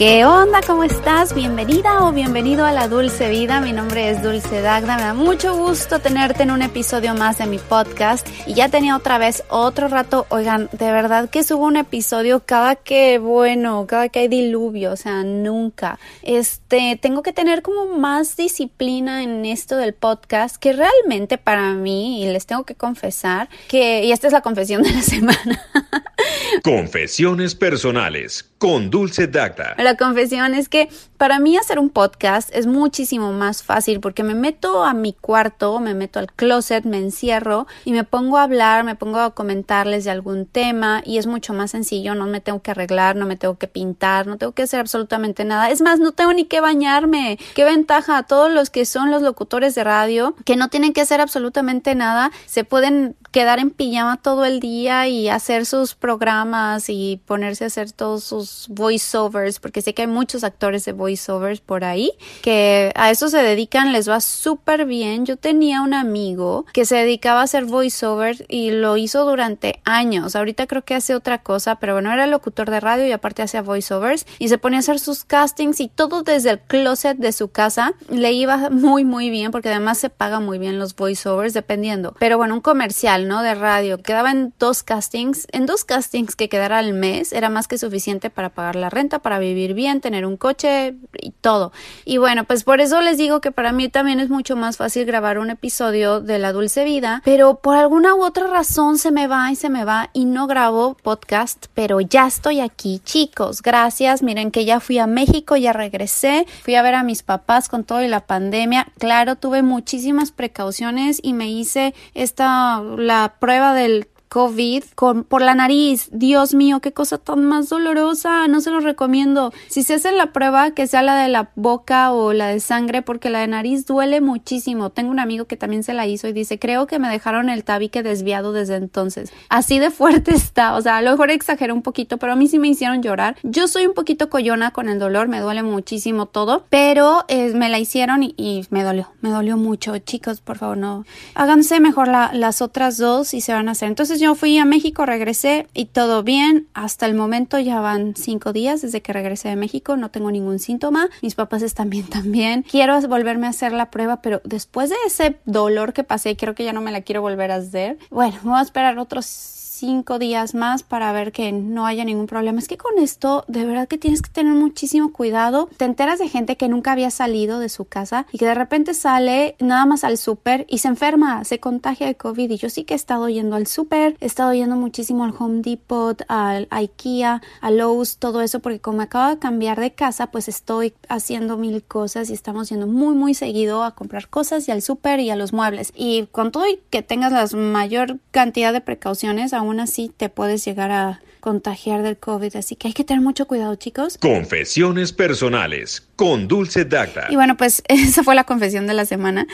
¿Qué onda? ¿Cómo estás? Bienvenida o bienvenido a la Dulce Vida. Mi nombre es Dulce Dagda. Me da mucho gusto tenerte en un episodio más de mi podcast. Y ya tenía otra vez otro rato. Oigan, de verdad que subo un episodio cada que, bueno, cada que hay diluvio. O sea, nunca. Este, tengo que tener como más disciplina en esto del podcast que realmente para mí, y les tengo que confesar que, y esta es la confesión de la semana. Confesiones personales con Dulce Dagda. La confesión es que para mí hacer un podcast es muchísimo más fácil porque me meto a mi cuarto, me meto al closet, me encierro y me pongo a hablar, me pongo a comentarles de algún tema y es mucho más sencillo, no me tengo que arreglar, no me tengo que pintar, no tengo que hacer absolutamente nada. Es más, no tengo ni que bañarme. Qué ventaja a todos los que son los locutores de radio que no tienen que hacer absolutamente nada, se pueden quedar en pijama todo el día y hacer sus programas y ponerse a hacer todos sus voiceovers, porque sé que hay muchos actores de voiceovers por ahí que a eso se dedican, les va súper bien. Yo tenía un amigo que se dedicaba a hacer voiceovers y lo hizo durante años. Ahorita creo que hace otra cosa, pero bueno, era locutor de radio y aparte hacía voiceovers y se ponía a hacer sus castings y todo desde el closet de su casa. Le iba muy, muy bien porque además se paga muy bien los voiceovers dependiendo. Pero bueno, un comercial ¿no? De radio. Quedaba en dos castings. En dos castings que quedara al mes era más que suficiente para pagar la renta, para vivir bien, tener un coche y todo. Y bueno, pues por eso les digo que para mí también es mucho más fácil grabar un episodio de La Dulce Vida, pero por alguna u otra razón se me va y se me va y no grabo podcast, pero ya estoy aquí, chicos. Gracias. Miren que ya fui a México, ya regresé, fui a ver a mis papás con todo y la pandemia. Claro, tuve muchísimas precauciones y me hice esta la prueba del COVID con, por la nariz. Dios mío, qué cosa tan más dolorosa. No se lo recomiendo. Si se hace la prueba, que sea la de la boca o la de sangre, porque la de nariz duele muchísimo. Tengo un amigo que también se la hizo y dice, creo que me dejaron el tabique desviado desde entonces. Así de fuerte está. O sea, a lo mejor exageré un poquito, pero a mí sí me hicieron llorar. Yo soy un poquito coyona con el dolor, me duele muchísimo todo, pero eh, me la hicieron y, me dolió. Me dolió mucho. Chicos, por favor, no. Háganse mejor las otras dos y se van a hacer. Entonces yo fui a México, regresé y todo bien. Hasta el momento ya van cinco días desde que regresé de México, no tengo ningún síntoma. Mis papás están bien también. Quiero volverme a hacer la prueba, pero después de ese dolor que pasé, creo que ya no me la quiero volver a hacer. Bueno, voy a esperar otros cinco días más para ver que no haya ningún problema. Es que con esto de verdad que tienes que tener muchísimo cuidado. Te enteras de gente que nunca había salido de su casa y que de repente sale nada más al súper y se enferma, se contagia de COVID. Y yo sí que he estado yendo al súper, he estado yendo muchísimo al Home Depot, al IKEA, a Lowe's, todo eso, porque como acabo de cambiar de casa, pues estoy haciendo mil cosas y estamos yendo muy, muy seguido a comprar cosas y al súper y a los muebles. Y con todo y que tengas la mayor cantidad de precauciones, aún así te puedes llegar a contagiar del COVID, así que hay que tener mucho cuidado, chicos. Confesiones personales con Dulce Dacta. Y bueno, pues esa fue la confesión de la semana.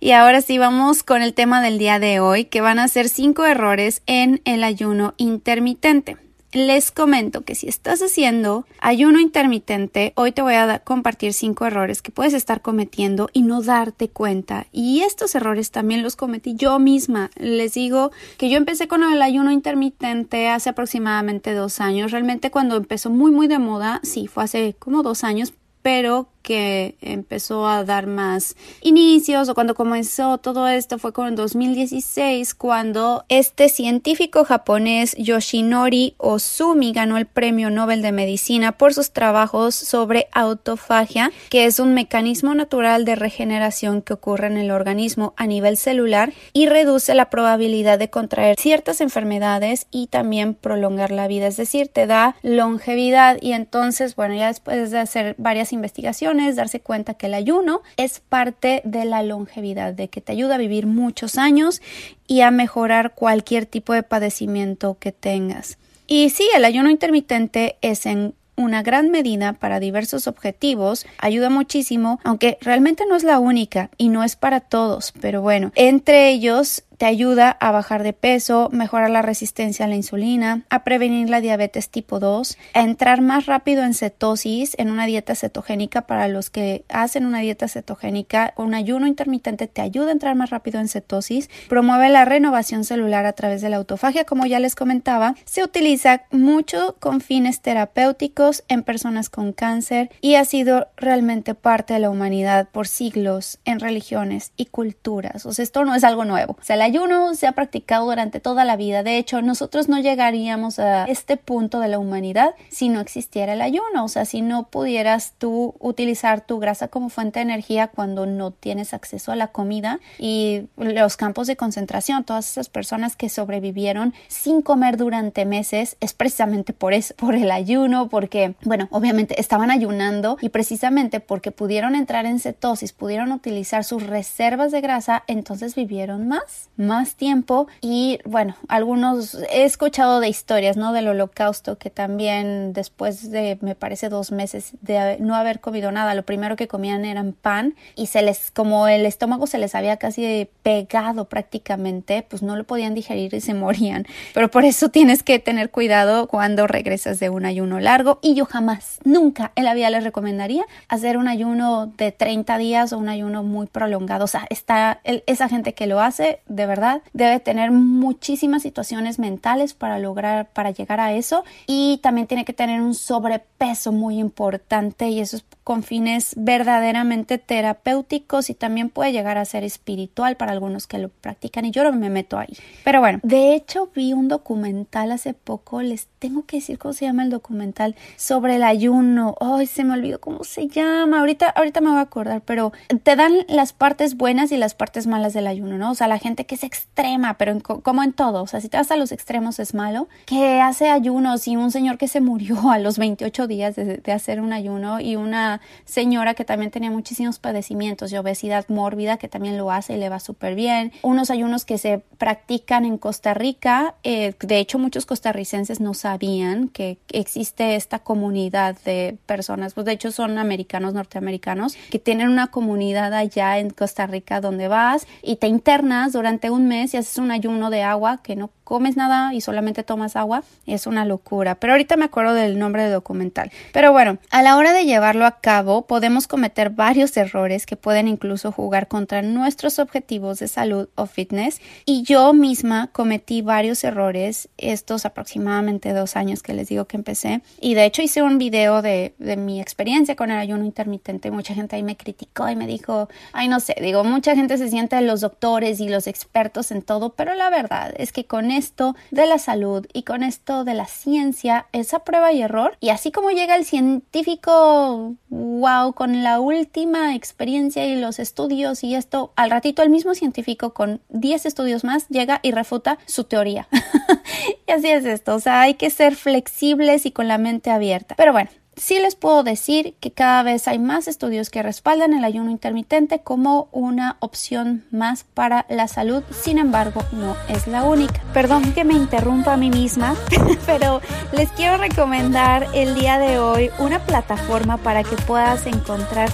Y ahora sí vamos con el tema del día de hoy, que van a ser cinco errores en el ayuno intermitente les comento que si estás haciendo ayuno intermitente, hoy te voy a compartir cinco errores que puedes estar cometiendo y no darte cuenta. Y estos errores también los cometí yo misma. Les digo que yo empecé con el ayuno intermitente hace aproximadamente dos años. Realmente cuando empezó muy muy de moda, sí, fue hace como dos años, pero que empezó a dar más inicios o cuando comenzó todo esto fue con el 2016 cuando este científico japonés Yoshinori Ozumi ganó el premio Nobel de Medicina por sus trabajos sobre autofagia, que es un mecanismo natural de regeneración que ocurre en el organismo a nivel celular y reduce la probabilidad de contraer ciertas enfermedades y también prolongar la vida, es decir, te da longevidad y entonces, bueno, ya después de hacer varias investigaciones es darse cuenta que el ayuno es parte de la longevidad, de que te ayuda a vivir muchos años y a mejorar cualquier tipo de padecimiento que tengas. Y sí, el ayuno intermitente es en una gran medida para diversos objetivos, ayuda muchísimo, aunque realmente no es la única y no es para todos, pero bueno, entre ellos te ayuda a bajar de peso, mejorar la resistencia a la insulina, a prevenir la diabetes tipo 2, a entrar más rápido en cetosis, en una dieta cetogénica para los que hacen una dieta cetogénica, un ayuno intermitente te ayuda a entrar más rápido en cetosis, promueve la renovación celular a través de la autofagia, como ya les comentaba, se utiliza mucho con fines terapéuticos en personas con cáncer y ha sido realmente parte de la humanidad por siglos en religiones y culturas. O sea, esto no es algo nuevo. Ayuno se ha practicado durante toda la vida. De hecho, nosotros no llegaríamos a este punto de la humanidad si no existiera el ayuno. O sea, si no pudieras tú utilizar tu grasa como fuente de energía cuando no tienes acceso a la comida y los campos de concentración, todas esas personas que sobrevivieron sin comer durante meses, es precisamente por eso, por el ayuno, porque, bueno, obviamente estaban ayunando y precisamente porque pudieron entrar en cetosis, pudieron utilizar sus reservas de grasa, entonces vivieron más, más tiempo y, bueno, algunos he escuchado de historias, ¿no? Del holocausto que también después de, me parece, dos meses de no haber comido nada, lo primero que comían eran pan y se les, como el estómago se les había casi pegado prácticamente, pues no lo podían digerir y se morían. Pero por eso tienes que tener cuidado cuando regresas de un ayuno largo y yo jamás, nunca en la vida les recomendaría hacer un ayuno de 30 días o un ayuno muy prolongado. O sea, está esa gente que lo hace, de verdad, debe tener muchísimas situaciones mentales para lograr, para llegar a eso y también tiene que tener un sobrepeso muy importante y eso es con fines verdaderamente terapéuticos y también puede llegar a ser espiritual para algunos que lo practican y yo no me meto ahí. Pero bueno, de hecho vi un documental hace poco, les tengo que decir cómo se llama el documental sobre el ayuno. Ay, se me olvidó cómo se llama. Ahorita ahorita me voy a acordar, pero te dan las partes buenas y las partes malas del ayuno, ¿no? O sea, la gente que es extrema, pero como en todo, o sea, si te vas a los extremos es malo, que hace ayunos y un señor que se murió a los 28 días de, hacer un ayuno y una señora que también tenía muchísimos padecimientos de obesidad mórbida que también lo hace y le va súper bien. Unos ayunos que se practican en Costa Rica. Eh, de hecho, muchos costarricenses no sabían que existe esta comunidad de personas. Pues de hecho son americanos, norteamericanos, que tienen una comunidad allá en Costa Rica donde vas y te internas un mes y haces un ayuno de agua que no comes nada y solamente tomas agua, es una locura. Pero ahorita me acuerdo del nombre del documental. Pero bueno, a la hora de llevarlo a cabo, podemos cometer varios errores que pueden incluso jugar contra nuestros objetivos de salud o fitness. Y yo misma cometí varios errores estos aproximadamente dos años que les digo que empecé. Y de hecho hice un video de, de mi experiencia con el ayuno intermitente. Mucha gente ahí me criticó y me dijo, ay, no sé, digo, mucha gente se siente los doctores y los expertos en todo, pero la verdad es que con esto de la salud y con esto de la ciencia esa prueba y error. Y así como llega el científico, wow, con la última experiencia y los estudios y esto, al ratito el mismo científico con 10 estudios más llega y refuta su teoría. y así es esto, o sea, hay que ser flexibles y con la mente abierta. Pero bueno, Sí les puedo decir que cada vez hay más estudios que respaldan el ayuno intermitente como una opción más para la salud, sin embargo no es la única. Perdón que me interrumpa a mí misma, pero les quiero recomendar el día de hoy una plataforma para que puedas encontrar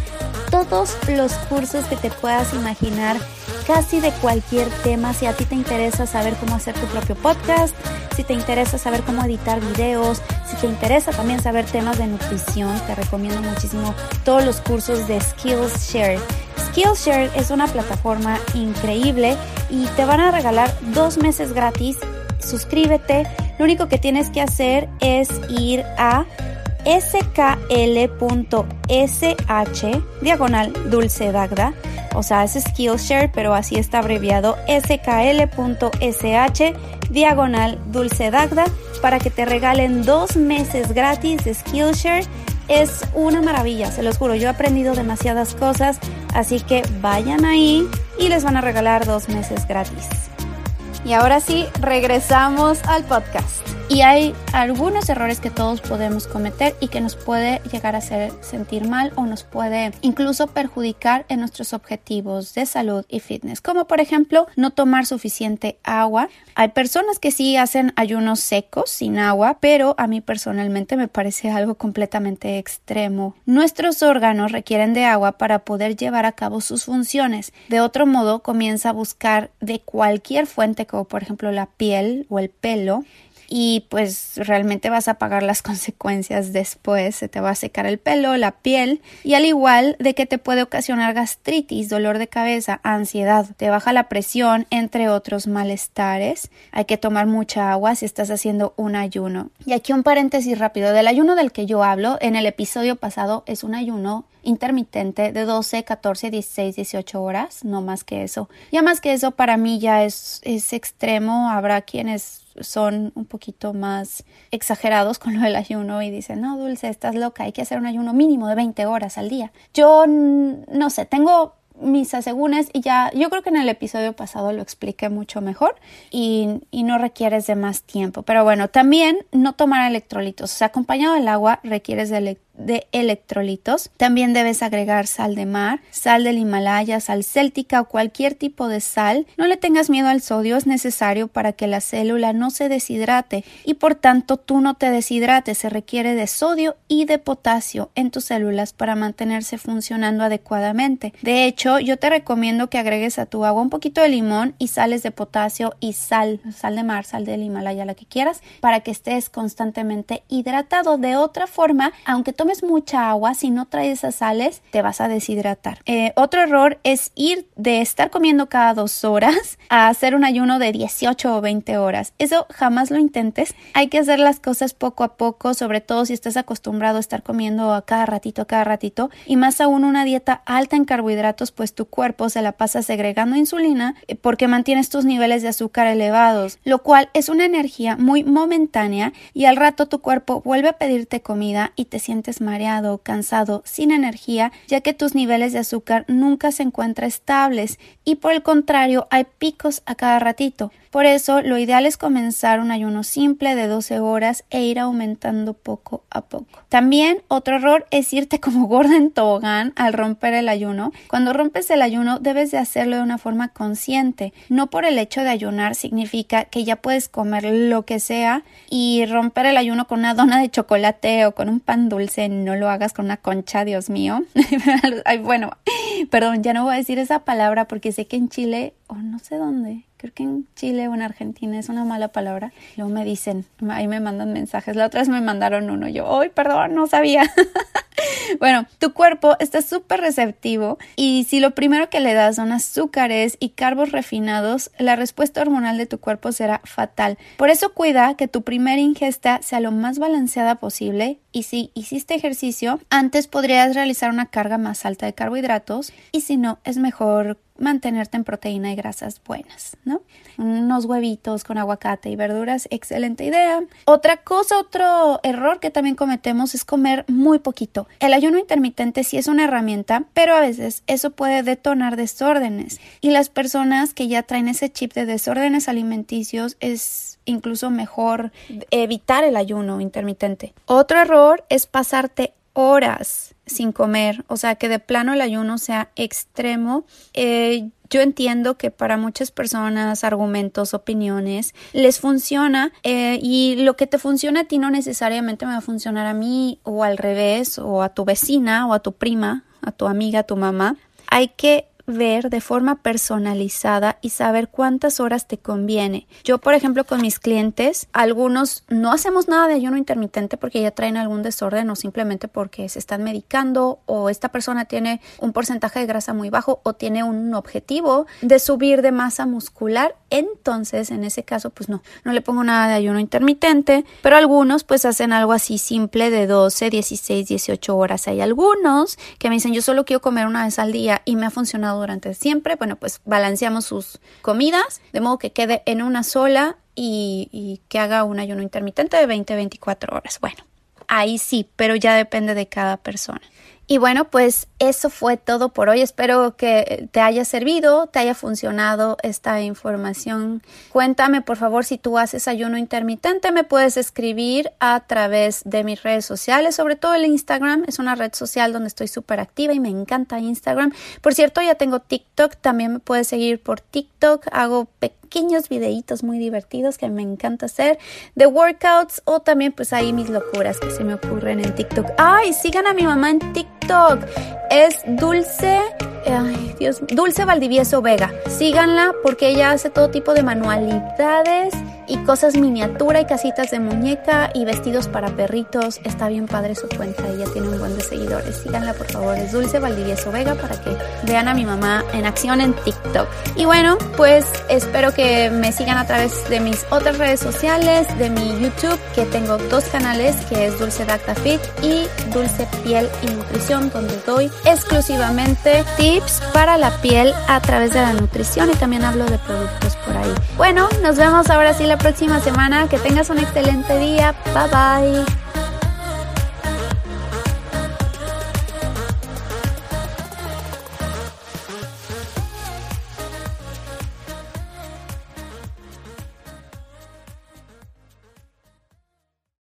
todos los cursos que te puedas imaginar casi de cualquier tema. Si a ti te interesa saber cómo hacer tu propio podcast, si te interesa saber cómo editar videos, si te interesa también saber temas de nutrición, te recomiendo muchísimo todos los cursos de Skillshare. Skillshare es una plataforma increíble y te van a regalar dos meses gratis. Suscríbete. Lo único que tienes que hacer es ir a skl.sh diagonal dulce dagda o sea, es Skillshare, pero así está abreviado skl.sh diagonal dulce dagda para que te regalen dos meses gratis de Skillshare. Es una maravilla, se los juro, yo he aprendido demasiadas cosas, así que vayan ahí y les van a regalar dos meses gratis. Y ahora sí, regresamos al podcast. Y hay algunos errores que todos podemos cometer y que nos puede llegar a hacer sentir mal o nos puede incluso perjudicar en nuestros objetivos de salud y fitness, como por ejemplo no tomar suficiente agua. Hay personas que sí hacen ayunos secos sin agua, pero a mí personalmente me parece algo completamente extremo. Nuestros órganos requieren de agua para poder llevar a cabo sus funciones. De otro modo, comienza a buscar de cualquier fuente, como por ejemplo la piel o el pelo, y pues realmente vas a pagar las consecuencias después, se te va a secar el pelo, la piel y al igual de que te puede ocasionar gastritis, dolor de cabeza, ansiedad, te baja la presión, entre otros malestares. Hay que tomar mucha agua si estás haciendo un ayuno. Y aquí un paréntesis rápido, del ayuno del que yo hablo en el episodio pasado es un ayuno intermitente de 12, 14, 16, 18 horas, no más que eso. Ya más que eso para mí ya es, es extremo, habrá quienes son un poquito más exagerados con lo del ayuno y dicen, no, Dulce, estás loca, hay que hacer un ayuno mínimo de 20 horas al día. Yo no sé, tengo mis asegúnes y ya yo creo que en el episodio pasado lo expliqué mucho mejor y, y, no requieres de más tiempo pero bueno también no tomar electrolitos o sea acompañado del agua requieres de de electrolitos. También debes agregar sal de mar, sal del Himalaya, sal céltica o cualquier tipo de sal. No le tengas miedo al sodio, es necesario para que la célula no se deshidrate y por tanto tú no te deshidrates. Se requiere de sodio y de potasio en tus células para mantenerse funcionando adecuadamente. De hecho, yo te recomiendo que agregues a tu agua un poquito de limón y sales de potasio y sal, sal de mar, sal del Himalaya, la que quieras, para que estés constantemente hidratado. De otra forma, aunque tomes mucha agua, si no traes esas sales, te vas a deshidratar. Eh, otro error es ir de estar comiendo cada dos horas a hacer un ayuno de 18 o 20 horas. Eso jamás lo intentes. Hay que hacer las cosas poco a poco, sobre todo si estás acostumbrado a estar comiendo a cada ratito, a cada ratito, y más aún una dieta alta en carbohidratos, pues tu cuerpo se la pasa segregando insulina eh, porque mantienes tus niveles de azúcar elevados, lo cual es una energía muy momentánea y al rato tu cuerpo vuelve a pedirte comida y te sientes mareado, cansado, sin energía, ya que tus niveles de azúcar nunca se encuentran estables y por el contrario hay picos a cada ratito. Por eso, lo ideal es comenzar un ayuno simple de 12 horas e ir aumentando poco a poco. También otro error es irte como gorda en tobogán al romper el ayuno. Cuando rompes el ayuno debes de hacerlo de una forma consciente. No por el hecho de ayunar significa que ya puedes comer lo que sea y romper el ayuno con una dona de chocolate o con un pan dulce. No lo hagas con una concha, Dios mío. Ay, bueno, perdón, ya no voy a decir esa palabra porque sé que en Chile o no sé dónde creo que en Chile o en Argentina es una mala palabra. Luego me dicen, ahí me mandan mensajes. La otra vez me mandaron uno. Yo, ¡ay, perdón! No sabía. bueno, tu cuerpo está súper receptivo y si lo primero que le das son azúcares y carbos refinados, la respuesta hormonal de tu cuerpo será fatal. Por eso cuida que tu primera ingesta sea lo más balanceada posible y si hiciste ejercicio, antes podrías realizar una carga más alta de carbohidratos y si no, es mejor mantenerte en proteína y grasas buenas, ¿no? Unos huevitos con aguacate y verduras, excelente idea. Otra cosa, otro error que también cometemos es comer muy poquito. El ayuno intermitente sí es una herramienta, pero a veces eso puede detonar desórdenes y las personas que ya traen ese chip de desórdenes alimenticios es incluso mejor evitar el ayuno intermitente. Otro error es pasarte horas sin comer, o sea, que de plano el ayuno sea extremo. Eh, yo entiendo que para muchas personas, argumentos, opiniones, les funciona eh, y lo que te funciona a ti no necesariamente me va a funcionar a mí o al revés, o a tu vecina o a tu prima, a tu amiga, a tu mamá. Hay que ver de forma personalizada y saber cuántas horas te conviene. Yo, por ejemplo, con mis clientes, algunos no hacemos nada de ayuno intermitente porque ya traen algún desorden o simplemente porque se están medicando o esta persona tiene un porcentaje de grasa muy bajo o tiene un objetivo de subir de masa muscular. Entonces, en ese caso, pues no, no le pongo nada de ayuno intermitente, pero algunos pues hacen algo así simple de 12, 16, 18 horas. Hay algunos que me dicen yo solo quiero comer una vez al día y me ha funcionado durante siempre, bueno, pues balanceamos sus comidas de modo que quede en una sola y, que haga un ayuno intermitente de 20-24 horas. Bueno, ahí sí, pero ya depende de cada persona. Y bueno, pues eso fue todo por hoy. Espero que te haya servido, te haya funcionado esta información. Cuéntame, por favor, si tú haces ayuno intermitente, me puedes escribir a través de mis redes sociales, sobre todo el Instagram. Es una red social donde estoy súper activa y me encanta Instagram. Por cierto, ya tengo TikTok, también me puedes seguir por TikTok. Hago pequeños videitos muy divertidos que me encanta hacer de workouts o también pues ahí mis locuras que se me ocurren en TikTok. Ay, sigan a mi mamá en TikTok. Es Dulce Ay, Dios, Dulce Valdivieso Vega. Síganla porque ella hace todo tipo de manualidades y cosas miniatura y casitas de muñeca y vestidos para perritos. Está bien padre su cuenta, ella tiene un buen de seguidores. Síganla por favor, es Dulce Valdivieso Vega para que vean a mi mamá en acción en TikTok. Y bueno, pues espero que me sigan a través de mis otras redes sociales, de mi YouTube, que tengo dos canales, que es Dulce Dacta Fit y Dulce Piel y Nutrición, donde doy exclusivamente tips para la piel a través de la nutrición y también hablo de productos por ahí. Bueno, nos vemos ahora sí la próxima semana. Que tengas un excelente día. Bye bye.